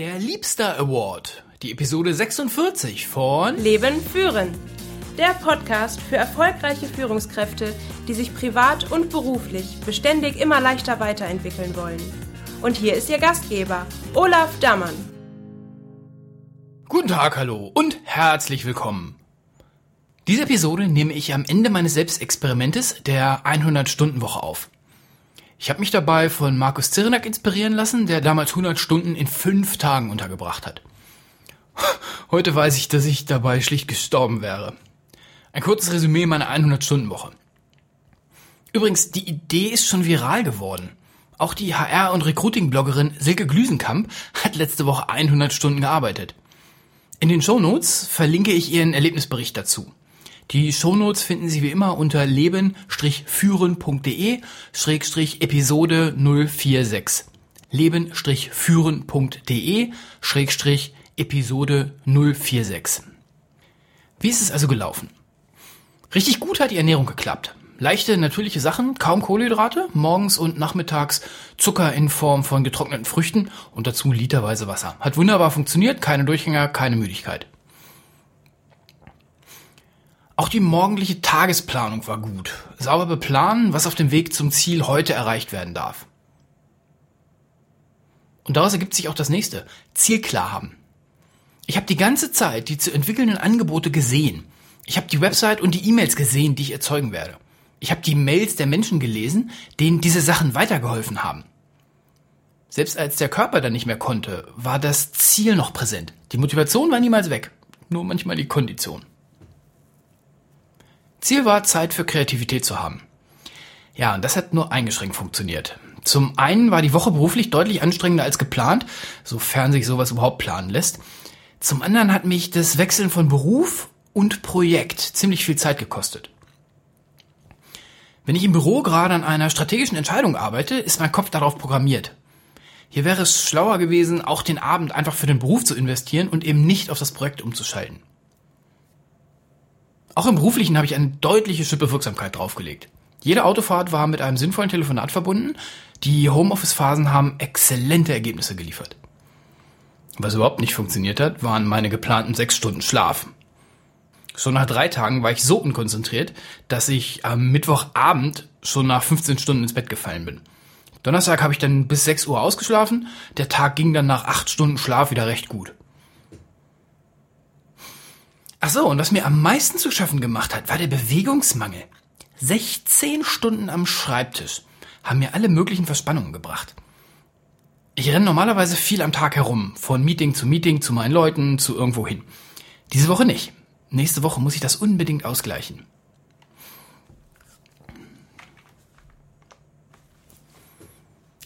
Der Liebster Award, die Episode 46 von Leben führen. Der Podcast für erfolgreiche Führungskräfte, die sich privat und beruflich beständig immer leichter weiterentwickeln wollen. Und hier ist Ihr Gastgeber, Olaf Dammann. Guten Tag, hallo und herzlich willkommen. Diese Episode nehme ich am Ende meines Selbstexperimentes der 100-Stunden-Woche auf. Ich habe mich dabei von Markus Zirenak inspirieren lassen, der damals 100 Stunden in fünf Tagen untergebracht hat. Heute weiß ich, dass ich dabei schlicht gestorben wäre. Ein kurzes Resümee meiner 100-Stunden-Woche. Übrigens, die Idee ist schon viral geworden. Auch die HR- und Recruiting-Bloggerin Silke Glüsenkamp hat letzte Woche 100 Stunden gearbeitet. In den Shownotes verlinke ich ihren Erlebnisbericht dazu. Die Shownotes finden Sie wie immer unter leben-führen.de Schrägstrich Episode 046. leben-führen.de Schrägstrich Episode 046. Wie ist es also gelaufen? Richtig gut hat die Ernährung geklappt. Leichte, natürliche Sachen, kaum Kohlenhydrate, morgens und nachmittags Zucker in Form von getrockneten Früchten und dazu literweise Wasser. Hat wunderbar funktioniert, keine Durchhänger, keine Müdigkeit. Auch die morgendliche Tagesplanung war gut. Sauber beplanen, was auf dem Weg zum Ziel heute erreicht werden darf. Und daraus ergibt sich auch das nächste. Ziel klar haben. Ich habe die ganze Zeit die zu entwickelnden Angebote gesehen. Ich habe die Website und die E-Mails gesehen, die ich erzeugen werde. Ich habe die Mails der Menschen gelesen, denen diese Sachen weitergeholfen haben. Selbst als der Körper dann nicht mehr konnte, war das Ziel noch präsent. Die Motivation war niemals weg, nur manchmal die Kondition. Ziel war, Zeit für Kreativität zu haben. Ja, und das hat nur eingeschränkt funktioniert. Zum einen war die Woche beruflich deutlich anstrengender als geplant, sofern sich sowas überhaupt planen lässt. Zum anderen hat mich das Wechseln von Beruf und Projekt ziemlich viel Zeit gekostet. Wenn ich im Büro gerade an einer strategischen Entscheidung arbeite, ist mein Kopf darauf programmiert. Hier wäre es schlauer gewesen, auch den Abend einfach für den Beruf zu investieren und eben nicht auf das Projekt umzuschalten. Auch im Beruflichen habe ich eine deutliche Schippe Wirksamkeit draufgelegt. Jede Autofahrt war mit einem sinnvollen Telefonat verbunden. Die Homeoffice-Phasen haben exzellente Ergebnisse geliefert. Was überhaupt nicht funktioniert hat, waren meine geplanten sechs Stunden Schlaf. Schon nach drei Tagen war ich so unkonzentriert, dass ich am Mittwochabend schon nach 15 Stunden ins Bett gefallen bin. Donnerstag habe ich dann bis 6 Uhr ausgeschlafen. Der Tag ging dann nach acht Stunden Schlaf wieder recht gut. Ach so, und was mir am meisten zu schaffen gemacht hat, war der Bewegungsmangel. 16 Stunden am Schreibtisch haben mir alle möglichen Verspannungen gebracht. Ich renne normalerweise viel am Tag herum, von Meeting zu Meeting, zu meinen Leuten, zu irgendwo hin. Diese Woche nicht. Nächste Woche muss ich das unbedingt ausgleichen.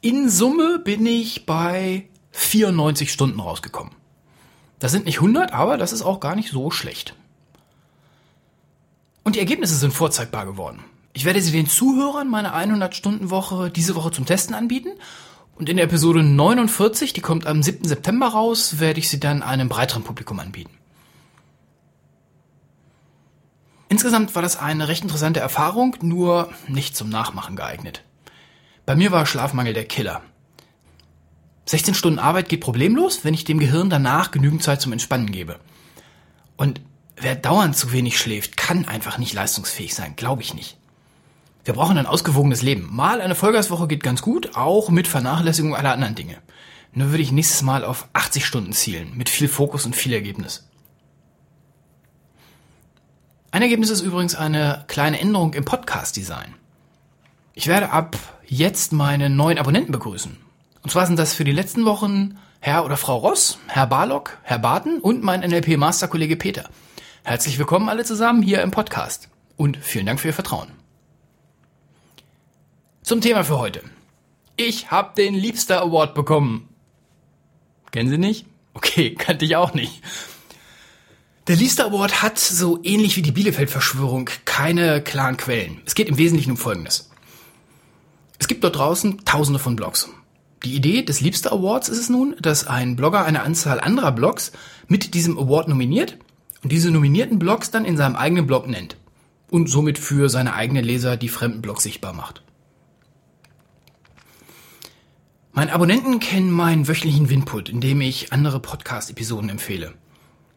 In Summe bin ich bei 94 Stunden rausgekommen. Das sind nicht 100, aber das ist auch gar nicht so schlecht. Und die Ergebnisse sind vorzeigbar geworden. Ich werde sie den Zuhörern meiner 100-Stunden-Woche diese Woche zum Testen anbieten. Und in der Episode 49, die kommt am 7. September raus, werde ich sie dann einem breiteren Publikum anbieten. Insgesamt war das eine recht interessante Erfahrung, nur nicht zum Nachmachen geeignet. Bei mir war Schlafmangel der Killer. 16 Stunden Arbeit geht problemlos, wenn ich dem Gehirn danach genügend Zeit zum Entspannen gebe. Und wer dauernd zu wenig schläft, kann einfach nicht leistungsfähig sein, glaube ich nicht. Wir brauchen ein ausgewogenes Leben. Mal eine Vollgaswoche geht ganz gut, auch mit Vernachlässigung aller anderen Dinge. Nur würde ich nächstes Mal auf 80 Stunden zielen, mit viel Fokus und viel Ergebnis. Ein Ergebnis ist übrigens eine kleine Änderung im Podcast-Design. Ich werde ab jetzt meine neuen Abonnenten begrüßen. Und zwar sind das für die letzten Wochen Herr oder Frau Ross, Herr Barlock, Herr Barton und mein NLP-Masterkollege Peter. Herzlich willkommen alle zusammen hier im Podcast und vielen Dank für Ihr Vertrauen. Zum Thema für heute. Ich habe den Liebster Award bekommen. Kennen Sie nicht? Okay, kannte ich auch nicht. Der Liebster Award hat, so ähnlich wie die Bielefeld-Verschwörung, keine klaren Quellen. Es geht im Wesentlichen um Folgendes. Es gibt dort draußen tausende von Blogs. Die Idee des Liebster Awards ist es nun, dass ein Blogger eine Anzahl anderer Blogs mit diesem Award nominiert und diese nominierten Blogs dann in seinem eigenen Blog nennt und somit für seine eigenen Leser die fremden Blogs sichtbar macht. Meine Abonnenten kennen meinen wöchentlichen Winput, in dem ich andere Podcast-Episoden empfehle.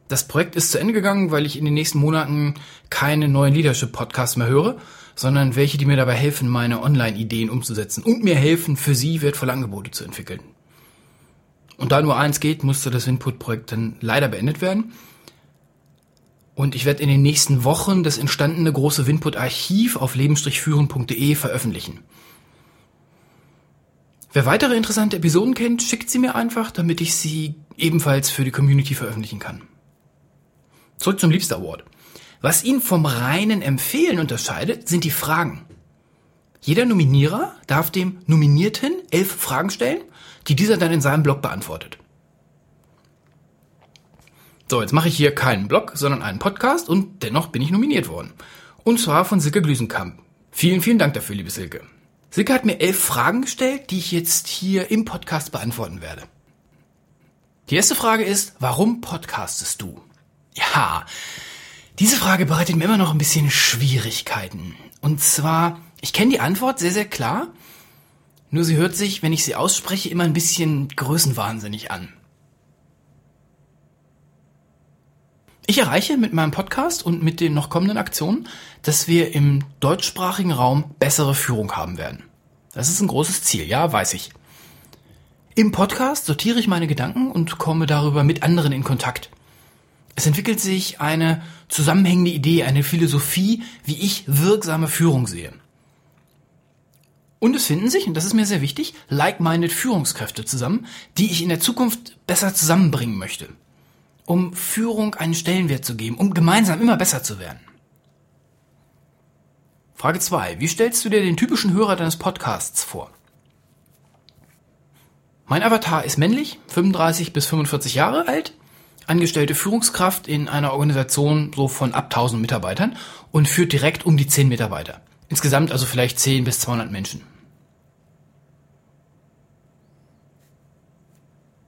Das Projekt ist zu Ende gegangen, weil ich in den nächsten Monaten keine neuen Leadership-Podcasts mehr höre, sondern welche, die mir dabei helfen, meine Online-Ideen umzusetzen und mir helfen, für sie wertvolle Angebote zu entwickeln. Und da nur eins geht, musste das Winput-Projekt dann leider beendet werden. Und ich werde in den nächsten Wochen das entstandene große Winput-Archiv auf leben-führen.de veröffentlichen. Wer weitere interessante Episoden kennt, schickt sie mir einfach, damit ich sie ebenfalls für die Community veröffentlichen kann. Zurück zum Liebster Award. Was ihn vom reinen Empfehlen unterscheidet, sind die Fragen. Jeder Nominierer darf dem Nominierten elf Fragen stellen, die dieser dann in seinem Blog beantwortet. So, jetzt mache ich hier keinen Blog, sondern einen Podcast und dennoch bin ich nominiert worden. Und zwar von Silke Glüsenkamp. Vielen, vielen Dank dafür, liebe Silke. Silke hat mir elf Fragen gestellt, die ich jetzt hier im Podcast beantworten werde. Die erste Frage ist, warum podcastest du? Ja, diese Frage bereitet mir immer noch ein bisschen Schwierigkeiten. Und zwar, ich kenne die Antwort sehr, sehr klar, nur sie hört sich, wenn ich sie ausspreche, immer ein bisschen größenwahnsinnig an. Ich erreiche mit meinem Podcast und mit den noch kommenden Aktionen, dass wir im deutschsprachigen Raum bessere Führung haben werden. Das ist ein großes Ziel, ja, weiß ich. Im Podcast sortiere ich meine Gedanken und komme darüber mit anderen in Kontakt. Es entwickelt sich eine zusammenhängende Idee, eine Philosophie, wie ich wirksame Führung sehe. Und es finden sich, und das ist mir sehr wichtig, like-minded Führungskräfte zusammen, die ich in der Zukunft besser zusammenbringen möchte um Führung einen Stellenwert zu geben, um gemeinsam immer besser zu werden. Frage 2. Wie stellst du dir den typischen Hörer deines Podcasts vor? Mein Avatar ist männlich, 35 bis 45 Jahre alt, angestellte Führungskraft in einer Organisation so von ab 1000 Mitarbeitern und führt direkt um die 10 Mitarbeiter. Insgesamt also vielleicht 10 bis 200 Menschen.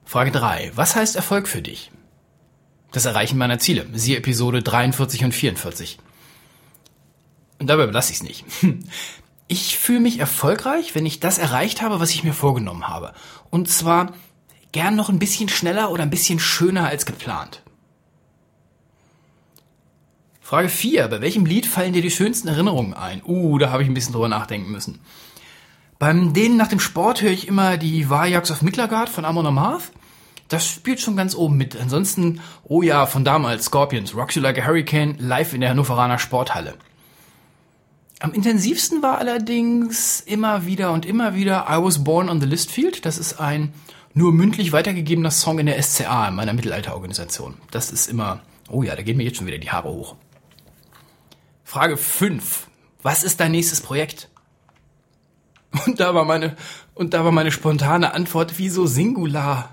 Frage 3. Was heißt Erfolg für dich? das Erreichen meiner Ziele. Siehe Episode 43 und 44. Und dabei belasse ich es nicht. Ich fühle mich erfolgreich, wenn ich das erreicht habe, was ich mir vorgenommen habe. Und zwar gern noch ein bisschen schneller oder ein bisschen schöner als geplant. Frage 4. Bei welchem Lied fallen dir die schönsten Erinnerungen ein? Uh, da habe ich ein bisschen drüber nachdenken müssen. Beim Denen nach dem Sport höre ich immer die Vajaks of Miklagard von Amon Amarth das spielt schon ganz oben mit. Ansonsten, oh ja, von damals, Scorpions, Rocks You Like a Hurricane, live in der Hannoveraner Sporthalle. Am intensivsten war allerdings immer wieder und immer wieder I Was Born on the Listfield. Das ist ein nur mündlich weitergegebener Song in der SCA, in meiner Mittelalterorganisation. Das ist immer, oh ja, da gehen mir jetzt schon wieder die Haare hoch. Frage 5. Was ist dein nächstes Projekt? Und da war meine, und da war meine spontane Antwort, wie so singular.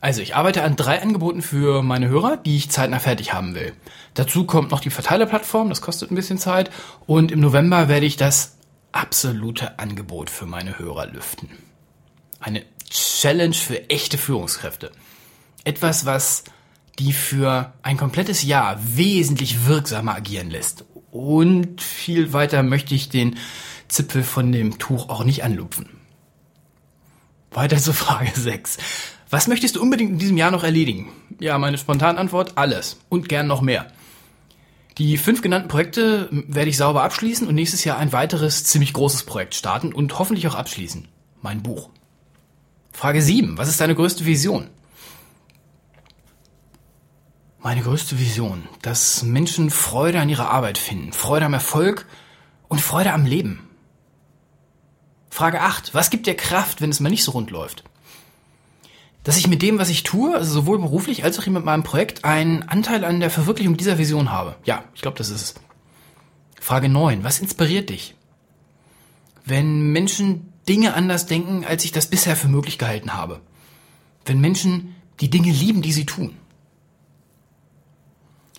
Also ich arbeite an drei Angeboten für meine Hörer, die ich zeitnah fertig haben will. Dazu kommt noch die Verteilerplattform, das kostet ein bisschen Zeit. Und im November werde ich das absolute Angebot für meine Hörer lüften. Eine Challenge für echte Führungskräfte. Etwas, was die für ein komplettes Jahr wesentlich wirksamer agieren lässt. Und viel weiter möchte ich den Zipfel von dem Tuch auch nicht anlupfen. Weiter zur Frage 6. Was möchtest du unbedingt in diesem Jahr noch erledigen? Ja, meine spontane Antwort, alles. Und gern noch mehr. Die fünf genannten Projekte werde ich sauber abschließen und nächstes Jahr ein weiteres ziemlich großes Projekt starten und hoffentlich auch abschließen. Mein Buch. Frage 7. Was ist deine größte Vision? Meine größte Vision, dass Menschen Freude an ihrer Arbeit finden, Freude am Erfolg und Freude am Leben. Frage 8. Was gibt dir Kraft, wenn es mal nicht so rund läuft? dass ich mit dem, was ich tue, also sowohl beruflich als auch mit meinem Projekt, einen Anteil an der Verwirklichung dieser Vision habe. Ja, ich glaube, das ist es. Frage 9. Was inspiriert dich? Wenn Menschen Dinge anders denken, als ich das bisher für möglich gehalten habe. Wenn Menschen die Dinge lieben, die sie tun.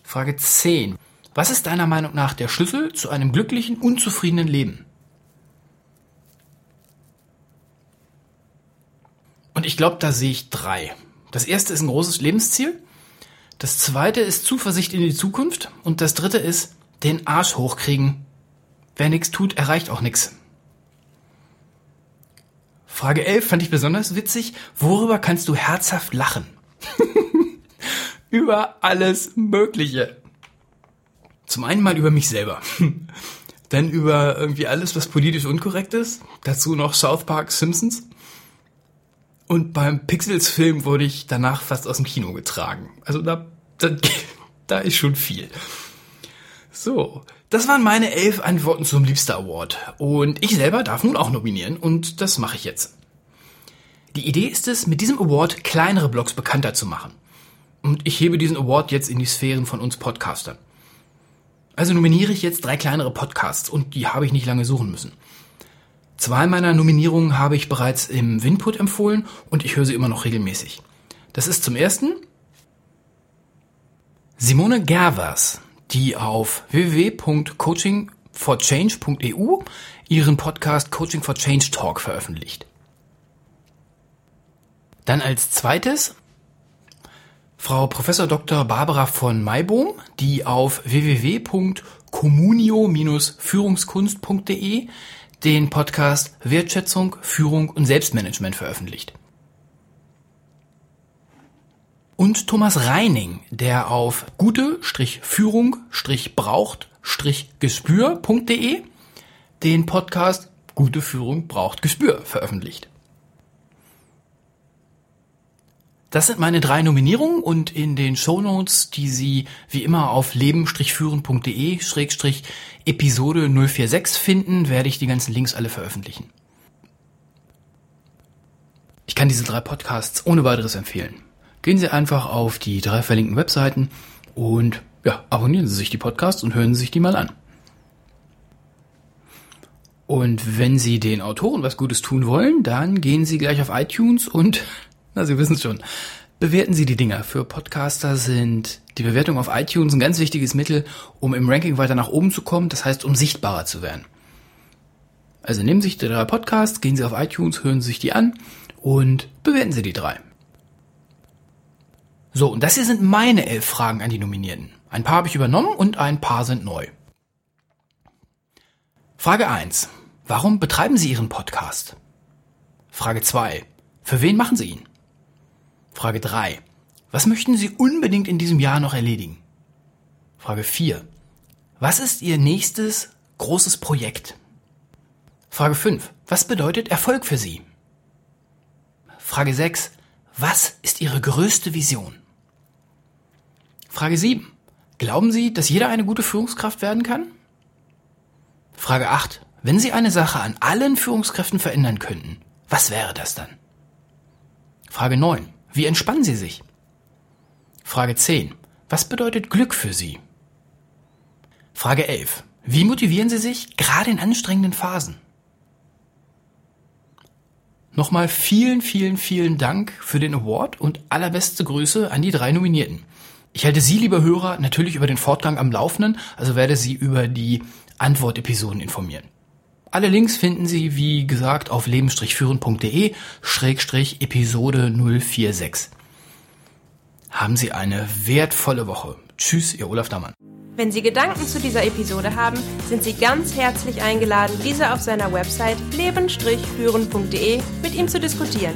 Frage 10. Was ist deiner Meinung nach der Schlüssel zu einem glücklichen, unzufriedenen Leben? Und ich glaube, da sehe ich drei. Das erste ist ein großes Lebensziel. Das zweite ist Zuversicht in die Zukunft. Und das dritte ist den Arsch hochkriegen. Wer nichts tut, erreicht auch nichts. Frage 11 fand ich besonders witzig. Worüber kannst du herzhaft lachen? über alles Mögliche. Zum einen mal über mich selber. Dann über irgendwie alles, was politisch unkorrekt ist. Dazu noch South Park Simpsons. Und beim Pixels-Film wurde ich danach fast aus dem Kino getragen. Also da, da, da ist schon viel. So, das waren meine elf Antworten zum Liebster Award. Und ich selber darf nun auch nominieren und das mache ich jetzt. Die Idee ist es, mit diesem Award kleinere Blogs bekannter zu machen. Und ich hebe diesen Award jetzt in die Sphären von uns Podcastern. Also nominiere ich jetzt drei kleinere Podcasts und die habe ich nicht lange suchen müssen. Zwei meiner Nominierungen habe ich bereits im Winput empfohlen und ich höre sie immer noch regelmäßig. Das ist zum ersten Simone Gervers, die auf www.coachingforchange.eu ihren Podcast Coaching for Change Talk veröffentlicht. Dann als zweites Frau Professor Dr. Barbara von Maibohm, die auf www.communio-führungskunst.de den Podcast Wertschätzung, Führung und Selbstmanagement veröffentlicht. Und Thomas Reining, der auf gute-führung-braucht-gespür.de den Podcast Gute Führung braucht Gespür veröffentlicht. Das sind meine drei Nominierungen und in den Shownotes, die Sie wie immer auf leben-führen.de-episode 046 finden, werde ich die ganzen Links alle veröffentlichen. Ich kann diese drei Podcasts ohne weiteres empfehlen. Gehen Sie einfach auf die drei verlinkten Webseiten und ja, abonnieren Sie sich die Podcasts und hören Sie sich die mal an. Und wenn Sie den Autoren was Gutes tun wollen, dann gehen Sie gleich auf iTunes und na, Sie wissen es schon. Bewerten Sie die Dinger. Für Podcaster sind die Bewertungen auf iTunes ein ganz wichtiges Mittel, um im Ranking weiter nach oben zu kommen, das heißt, um sichtbarer zu werden. Also nehmen Sie sich die drei Podcasts, gehen Sie auf iTunes, hören Sie sich die an und bewerten Sie die drei. So, und das hier sind meine elf Fragen an die Nominierten. Ein paar habe ich übernommen und ein paar sind neu. Frage 1. Warum betreiben Sie Ihren Podcast? Frage 2. Für wen machen Sie ihn? Frage 3. Was möchten Sie unbedingt in diesem Jahr noch erledigen? Frage 4. Was ist Ihr nächstes großes Projekt? Frage 5. Was bedeutet Erfolg für Sie? Frage 6. Was ist Ihre größte Vision? Frage 7. Glauben Sie, dass jeder eine gute Führungskraft werden kann? Frage 8. Wenn Sie eine Sache an allen Führungskräften verändern könnten, was wäre das dann? Frage 9. Wie entspannen Sie sich? Frage 10. Was bedeutet Glück für Sie? Frage 11. Wie motivieren Sie sich gerade in anstrengenden Phasen? Nochmal vielen, vielen, vielen Dank für den Award und allerbeste Grüße an die drei Nominierten. Ich halte Sie, liebe Hörer, natürlich über den Fortgang am Laufenden, also werde Sie über die Antwortepisoden informieren. Alle Links finden Sie, wie gesagt, auf leben-führen.de Schrägstrich Episode 046. Haben Sie eine wertvolle Woche. Tschüss, Ihr Olaf Dammann. Wenn Sie Gedanken zu dieser Episode haben, sind Sie ganz herzlich eingeladen, diese auf seiner Website leben-führen.de mit ihm zu diskutieren.